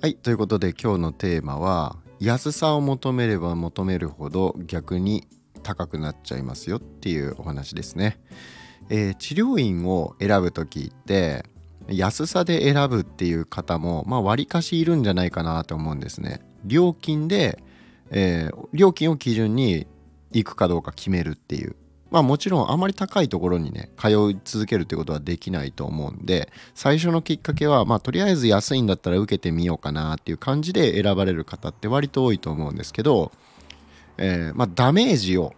はいということで今日のテーマは安さを求めれば求めるほど逆に高くなっちゃいますよっていうお話ですね。えー、治療院を選ぶ時って安さで選ぶっていう方もまあ割かしいるんじゃないかなと思うんですね。料金で、えー、料金を基準に行くかどうか決めるっていうまあもちろんあまり高いところにね通い続けるってことはできないと思うんで最初のきっかけはまあとりあえず安いんだったら受けてみようかなっていう感じで選ばれる方って割と多いと思うんですけど、えー、まあダメージを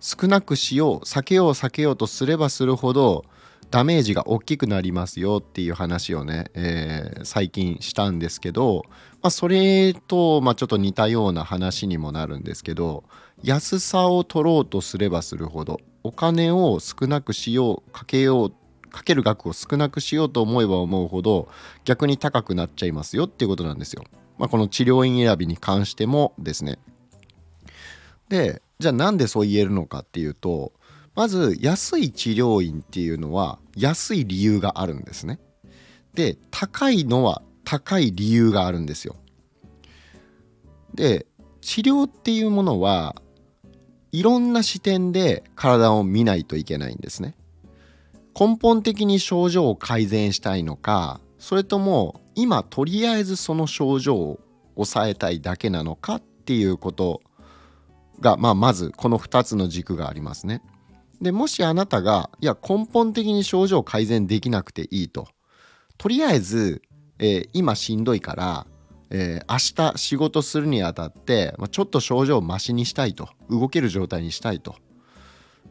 少なくしよう避けよう避けようとすればするほどダメージが大きくなりますよっていう話をね、えー、最近したんですけど、まあ、それと、まあ、ちょっと似たような話にもなるんですけど安さを取ろうとすればするほどお金を少なくしようかけようかける額を少なくしようと思えば思うほど逆に高くなっちゃいますよっていうことなんですよ。まあ、この治療院選びに関してもですね。でじゃあなんでそう言えるのかっていうとまず安い治療院っていうのは安い理由があるんですね。で高いのは高い理由があるんですよ。で治療っていうものはいろんな視点で体を見ないといけないんですね。根本的に症状を改善したいのかそれとも今とりあえずその症状を抑えたいだけなのかっていうことが、まあ、まずこの2つの軸がありますね。でもしあなたがいや根本的に症状を改善できなくていいととりあえず、えー、今しんどいから、えー、明日仕事するにあたって、まあ、ちょっと症状をマシにしたいと動ける状態にしたいと。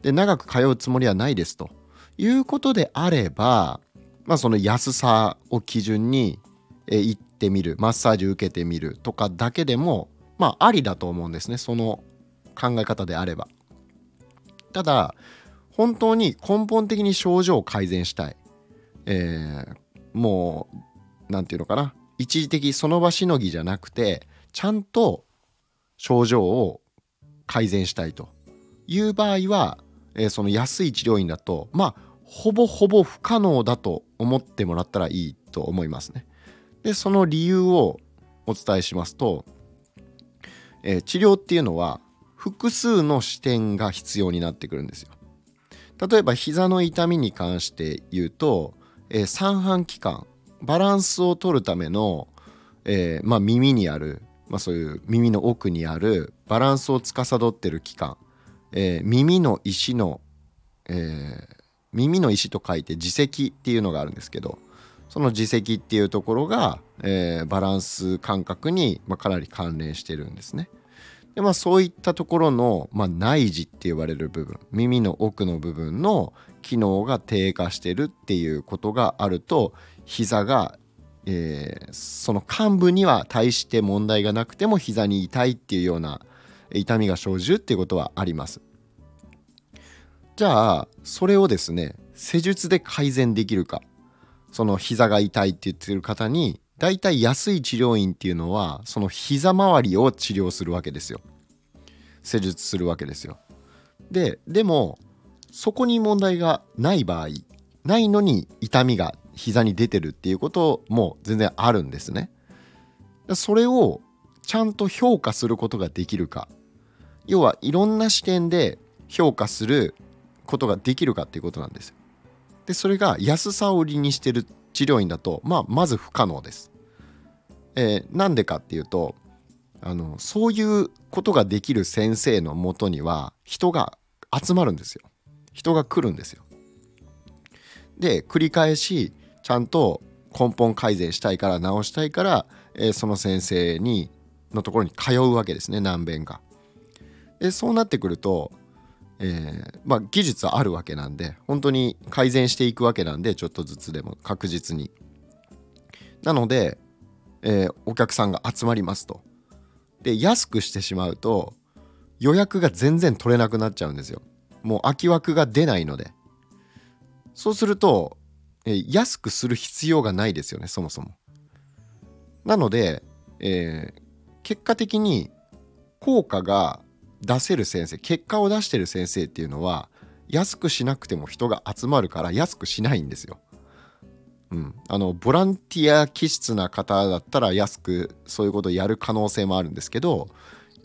で長く通うつもりはないですと。いうことであれば、まあ、その安さを基準に、えー、行ってみるマッサージ受けてみるとかだけでもまあありだと思うんですね。その考え方であれば。ただ本当に根本的に症状を改善したい、えー、もう何て言うのかな。一時的その場しのぎじゃなくてちゃんと症状を改善したいという場合は、えー、その安い治療院だとまあほぼほぼ不可能だと思ってもらったらいいと思いますね。でその理由をお伝えしますと、えー、治療っていうのは複数の視点が必要になってくるんですよ。例えば膝の痛みに関して言うと、えー、三半規管バランスを取るための、えー、まあ、耳にある、まあ、そういう耳の奥にあるバランスを司ってる器官、えー、耳の石の、え耳の石と書いて耳石っていうのがあるんですけどその耳石っていうところが、えバランス感覚に、まあ、かなり関連してるんですね。でまあそういったところの、まあ、内耳って言われる部分耳の奥の部分の機能が低下してるっていうことがあると膝が、えー、その幹部には対して問題がなくても膝に痛いっていうような痛みが生じるっていうことはあります。じゃあそれをですね施術で改善できるか。その膝が痛いって言ってる方に大体安い治療院っていうのはその膝周りを治療するわけですよ。施術するわけですよ。ででもそこに問題がない場合ないのに痛みが膝に出てるっていうことも全然あるんですねそれをちゃんと評価することができるか要はいろんな視点で評価することができるかっていうことなんですよでそれが安さを売りにしてる治療院だと、まあ、まず不可能です。えー、なんでかっていうとあのそういうことができる先生のもとには人が集まるんですよ。人が来るんですよ。で繰り返しちゃんと根本改善したいから治したいから、えー、その先生にのところに通うわけですね何遍か。でそうなってくるとえー、まあ、技術はあるわけなんで本当に改善していくわけなんでちょっとずつでも確実に。なので、えー、お客さんが集まりますと。で安くしてしまうと予約が全然取れなくなっちゃうんですよ。もう空き枠が出ないので。そうすると、えー、安くする必要がないですよねそもそも。なので、え結果的に効果が出せる先生結果を出してる先生っていうのは安くしなくても人が集まるから安くしないんですよ。うん、あのボランティア気質な方だったら安くそういうことをやる可能性もあるんですけど、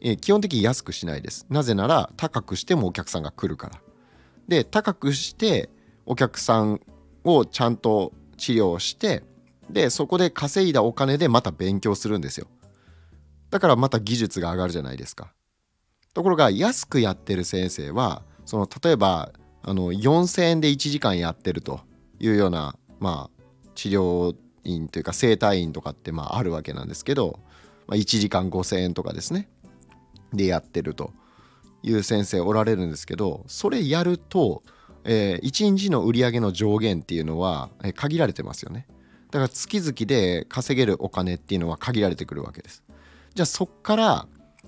えー、基本的に安くしないです。なぜなら高くしてもお客さんが来るから。で高くしてお客さんをちゃんと治療してでそこで稼いだお金でまた勉強するんですよ。だからまた技術が上がるじゃないですか。ところが安くやってる先生はその例えばあの4,000円で1時間やってるというようなまあ治療院というか整体院とかってまああるわけなんですけど、まあ、1時間5,000円とかですねでやってるという先生おられるんですけどそれやると、えー、1日の売り上げの上限っていうのは、限られてますよね。だから月々で稼げるお金っていうのは限られてくるわけです。じゃあそっから、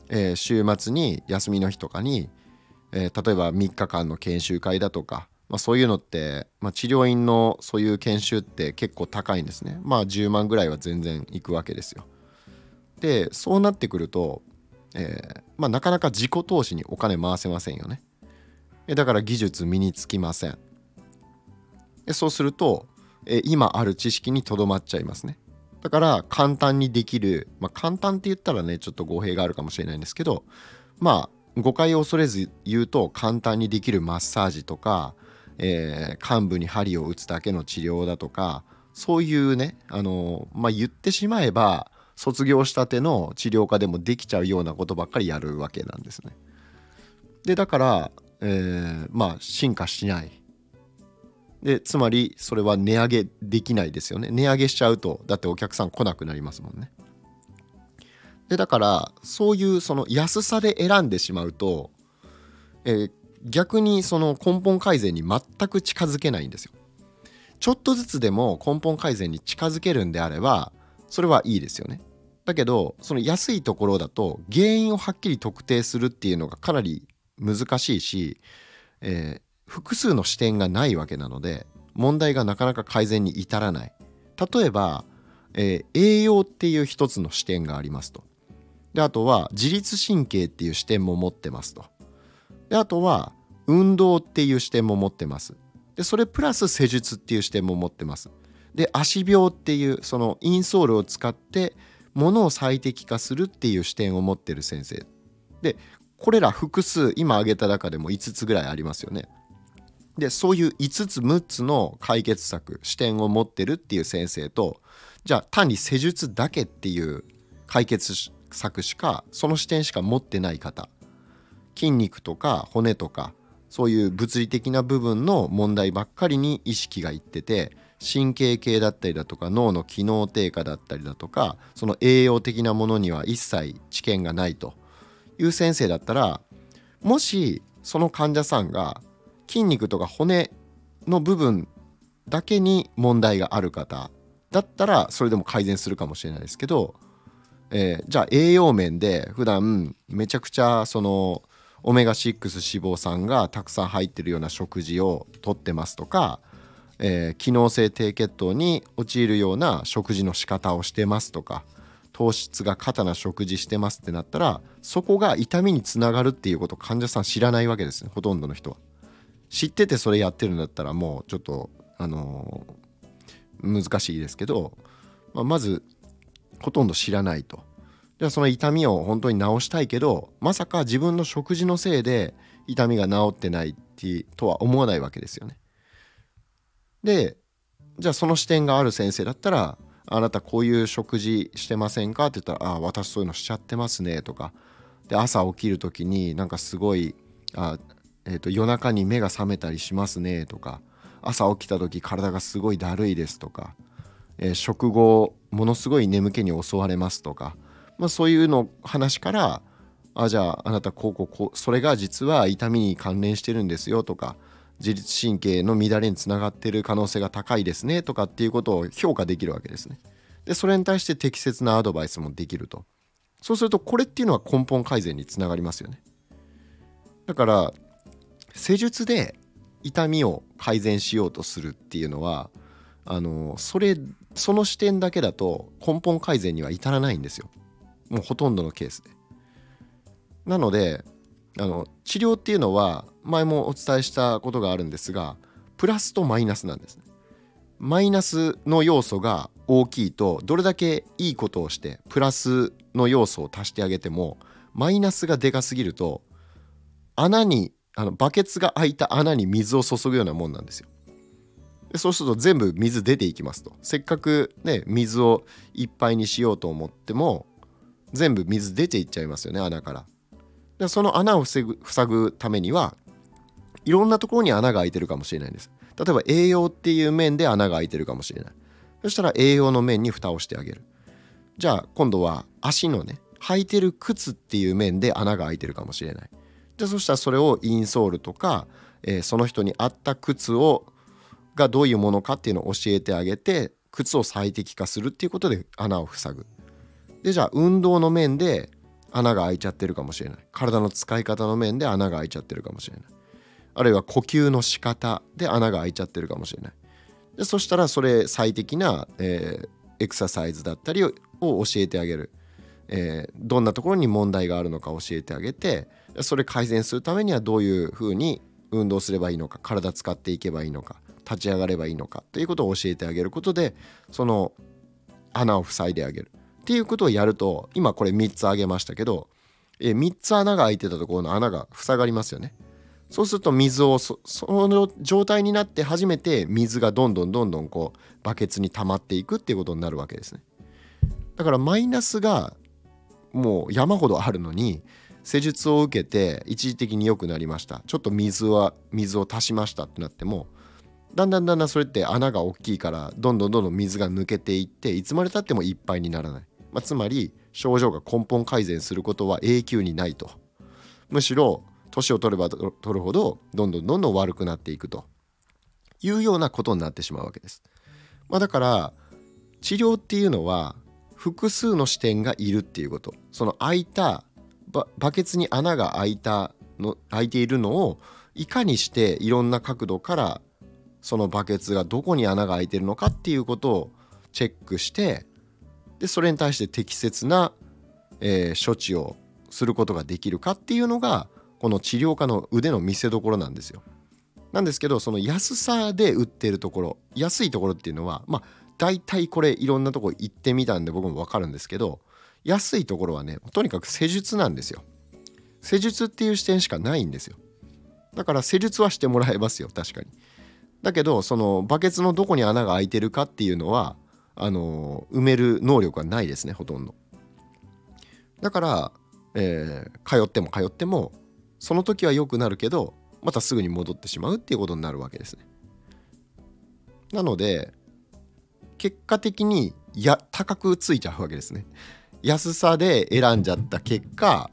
えー、週末に休みの日とかに、えー、例えば3日間の研修会だとか、まあ、そういうのって、まあ、治療院のそういう研修って結構高いんですね。まあ10万ぐらいは全然いくわけですよ。でそうなってくると、えーまあ、なかなか自己投資にお金回せませんよね。だから技術身につきませんでそうすると、え今ある知識にとどまっちゃいますねだから簡単にできる、まあ、簡単って言ったらねちょっと語弊があるかもしれないんですけどまあ誤解を恐れず言うと簡単にできるマッサージとか、えー、患部に針を打つだけの治療だとかそういうねあのまあ言ってしまえば卒業したての治療家でもできちゃうようなことばっかりやるわけなんですね。でだから、えー、まあ進化しない。でつまりそれは値上げできないですよね。値上げしちゃうとだってお客さん来なくなりますもんね。でだからそういうその安さで選んでしまうと、えー、逆にその根本改善に全く近づけないんですよ。ちょっとずつでも根本改善に近づけるんであればそれはいいですよね。だけどその安いところだと原因をはっきり特定するっていうのがかなり難しいし、えー、複数の視点がないわけなので問題がなかなか改善に至らない。例えば、えー、栄養っていう一つの視点がありますと。であとは自律神経っていう視点も持ってますと。であとは運動っていう視点も持ってます。でそれプラス施術っていう視点も持ってます。で足病っていうそのインソールを使ってものを最適化するっていう視点を持ってる先生。でこれら複数今挙げた中でも5つぐらいありますよね。でそういう5つ6つの解決策視点を持ってるっていう先生とじゃあ単に施術だけっていう解決策しかその視点しか持ってない方筋肉とか骨とかそういう物理的な部分の問題ばっかりに意識がいってて神経系だったりだとか脳の機能低下だったりだとかその栄養的なものには一切知見がないと。いう先生だったらもしその患者さんが筋肉とか骨の部分だけに問題がある方だったらそれでも改善するかもしれないですけど、えー、じゃあ栄養面で普段めちゃくちゃそのオメガ6脂肪酸がたくさん入ってるような食事をとってますとか、えー、機能性低血糖に陥るような食事の仕方をしてますとか糖質が過多な食事してますってなったらそこが痛みにつながるっていうことを患者さん知らないわけですねほとんどの人は。知っててそれやってるんだったらもうちょっとあのー、難しいですけど、まあ、まずほとんど知らないと。じゃあその痛みを本当に治したいけどまさか自分の食事のせいで痛みが治ってないってとは思わないわけですよね。でじゃあその視点がある先生だったら「あなたこういう食事してませんか?」って言ったら「あ私そういうのしちゃってますね」とか。で朝起きる時になんかすごいあえーと、夜中に目が覚めたりしますねとか。朝起きた時体がすごいだるいですとか、えー、食後ものすごい眠気に襲われますとか、まあ、そういうの話からあじゃああなたこうこうこうそれが実は痛みに関連してるんですよとか。自律神経の乱れにつながってる可能性が高いですねとかっていうことを評価できるわけですね。でそれに対して適切なアドバイスもできると。そうするとこれっていうのは根本改善につながりますよね。だから施術で痛みを改善しようとするっていうのはあのそれその視点だけだと根本改善には至らないんですよもうほとんどのケースで。なのであの治療っていうのは前もお伝えしたことがあるんですがプラスとマイナスなんですね。マイナスの要素が大きいとどれだけいいことをしてプラスの要素を足してあげてもマイナスがでかすぎると穴にあのバケツが開いた穴に水を注ぐようなもんなんですよ。でそうすると全部水出ていきますとせっかくね水をいっぱいにしようと思っても全部水出ていっちゃいますよね穴から。でその穴を防ぐ塞ぐためにはいろんなところに穴が開いてるかもしれないです。例えば栄養っていう面で穴が開いてるかもしれない。そしたら栄養の面に蓋をしてあげる。じゃあ今度は足のね履いてる靴っていう面で穴が開いてるかもしれない。でそしたらそれをインソールとか、えー、その人に合った靴をがどういうものかっていうのを教えてあげて靴を最適化するっていうことで穴を塞ぐ。でじゃあ運動の面で穴が開いちゃってるかもしれない体の使い方の面で穴が開いちゃってるかもしれないあるいは呼吸の仕方で穴が開いちゃってるかもしれない。でそしたらそれ最適な、えー、エクササイズだったりを教えてあげる、えー、どんなところに問題があるのか教えてあげてそれ改善するためにはどういうふうに運動すればいいのか体使っていけばいいのか立ち上がればいいのかということを教えてあげることでその穴を塞いであげる。っていうことをやると今これ3つ挙げましたけど、え3つ穴が開いてたところの穴が塞がりますよね。そうすると水をその状態になって初めて水がどんどんどんどんこうバケツに溜まっていくっていうことになるわけですね。だからマイナスがもう山ほどあるのに施術を受けて一時的に良くなりました。ちょっと水は水を足しましたってなってもだんだんだんだんそれって穴が大きいからどんどんどんどん水が抜けていっていつまでたってもいっぱいにならない、まあ、つまり症状が根本改善することは永久にないと。むしろ年を取れば取るほどどんどんどんどん悪くなっていくと。いうようなことになってしまうわけです、まあ、だから治療っていうのは複数の視点がいるっていうこと。その開いたバケツに穴が開いたの開いているのをいかにしていろんな角度からそのバケツがどこに穴が開いてるのかっていうことをチェックしてでそれに対して適切な、えー、処置をすることができるかっていうのがこの治療家の腕の見せ所なんですよ。なんですけどその安さで売ってるところ安いところっていうのはまあ大体これいろんなとこ行ってみたんで僕も分かるんですけど安いところはねとにかく施術なんですよ。施術っていう視点しかないんですよ。だから施術はしてもらえますよ確かに。だけどそのバケツのどこに穴が開いてるかっていうのはあの埋める能力はないですねほとんど。だから、えー、通っても通ってもその時は良くなるけどまたすぐに戻ってしまうっていうことになるわけですね。なので結果的にや高くついちゃうわけですね。安さで選んじゃった結果、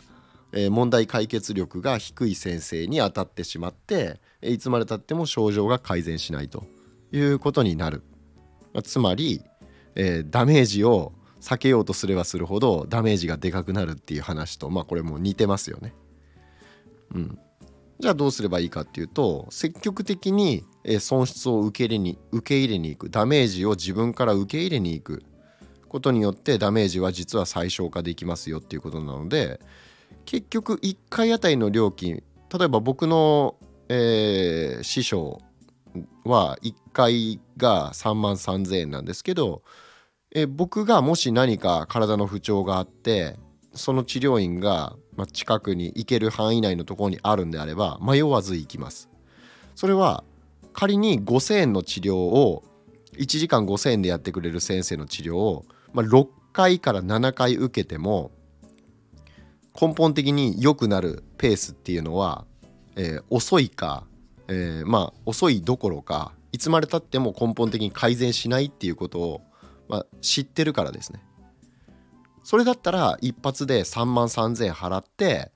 えー、問題解決力が低い先生に当たってしまっていつまでたっても症状が改善しないということになる、つまり、えー、ダメージを避けようとすればするほどダメージがでかくなるっていう話とまあこれも似てますよね。うん、じゃあどうすればいいかっていうと積極的に損失を受け入れに受け入れに行く。ダメージを自分から受け入れに行く。ことによってダメージは実は最小化できますよっていうことなので結局1回あたりの料金例えば僕のえー、師匠は1回が3万3,000円なんですけど、え、僕がもし何か体の不調があってその治療院が、ま近くに行ける範囲内のところにあるんであれば迷わず行きます。それは仮に5,000円の治療を1時間5,000円でやってくれる先生の治療を、まあ、6回から7回受けても根本的に良くなるペースっていうのはえー、遅いか、えー、まあ遅いどころかいつまでたっても根本的に改善しないっていうことを、まあ、知ってるからですね。それだったら一発で3万3,000円払って、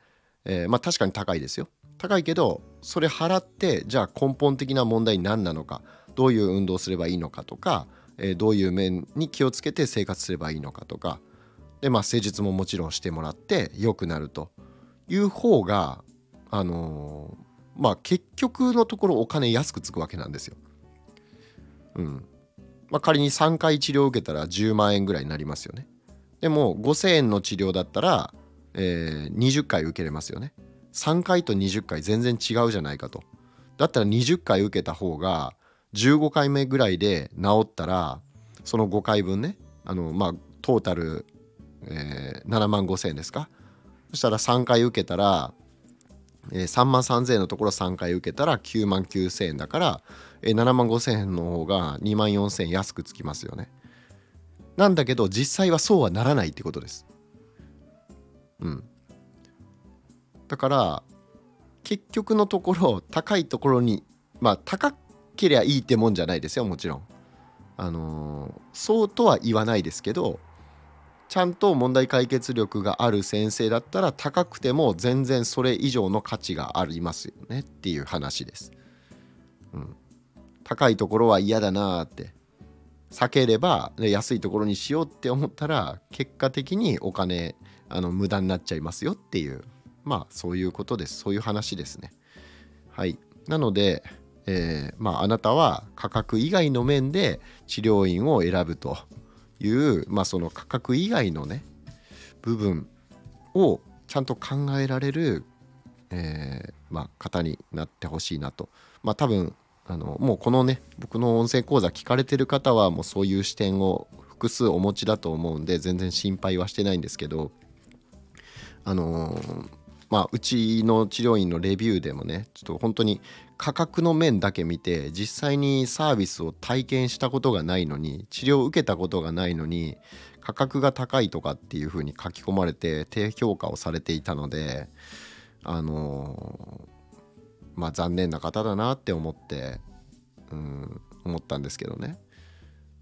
えー、まあ確かに高いですよ。高いけどそれ払ってじゃあ根本的な問題何なのかどういう運動すればいいのかとか、えー、どういう面に気をつけて生活すればいいのかとかでまあ施術ももちろんしてもらって良くなるという方があのー、まあ結局のところお金安くつくわけなんですよ。うん。まあ、仮に3回治療を受けたら10万円ぐらいになりますよね。でも5,000円の治療だったら、えー、20回受けれますよね。3回と20回全然違うじゃないかとだったら20回受けた方が15回目ぐらいで治ったらその5回分ねあのまあトータル、えー、7万5,000円ですかそしたら3回受けたら、えー、3万3,000円のところ3回受けたら9万9,000円だから、えー、7万5,000円の方が2万4,000円安くつきますよね。なんだけど実際はそうはならないってことです。うん。だから結局のところ高いところにまあ高けりゃいいってもんじゃないですよもちろん。あのー、そうとは言わないですけどちゃんと問題解決力がある先生だったら高くても全然それ以上の価値がありますよねっていう話です。うん、高いところは嫌だなーって避ければ安いところにしようって思ったら結果的にお金あの無駄になっちゃいますよっていうまあそういうことです。そういう話ですね。はい。なので、えー、まああなたは価格以外の面で治療院を選ぶというまあその価格以外のね部分をちゃんと考えられる、えー、まあ、方になってほしいなと。まあ多分あのもうこのね僕の音声講座聞かれてる方はもうそういう視点を複数お持ちだと思うんで全然心配はしてないんですけどあのー、まあ、うちの治療院のレビューでもねちょっと本当に価格の面だけ見て実際にサービスを体験したことがないのに治療を受けたことがないのに価格が高いとかっていうふうに書き込まれて低評価をされていたのであのー、まあ残念な方だなって思ってうん思ったんですけどね。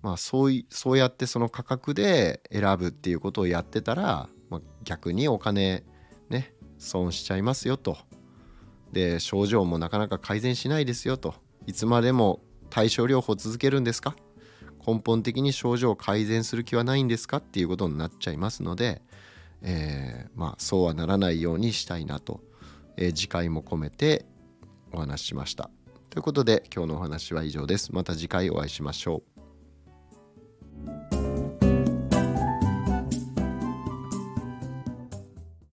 まあそういそうやってその価格で選ぶっていうことをやってたら、まあ、逆にお金ね損しちゃいますよと。で症状もなかなか改善しないですよと。いつまでも対症療法続けるんですか？根本的に症状を改善する気はないんですかっていうことになっちゃいますので、えー、まあそうはならないようにしたいなと、えー、次回も込めてお話ししました。ということで今日のお話は以上です。また次回お会いしましょう。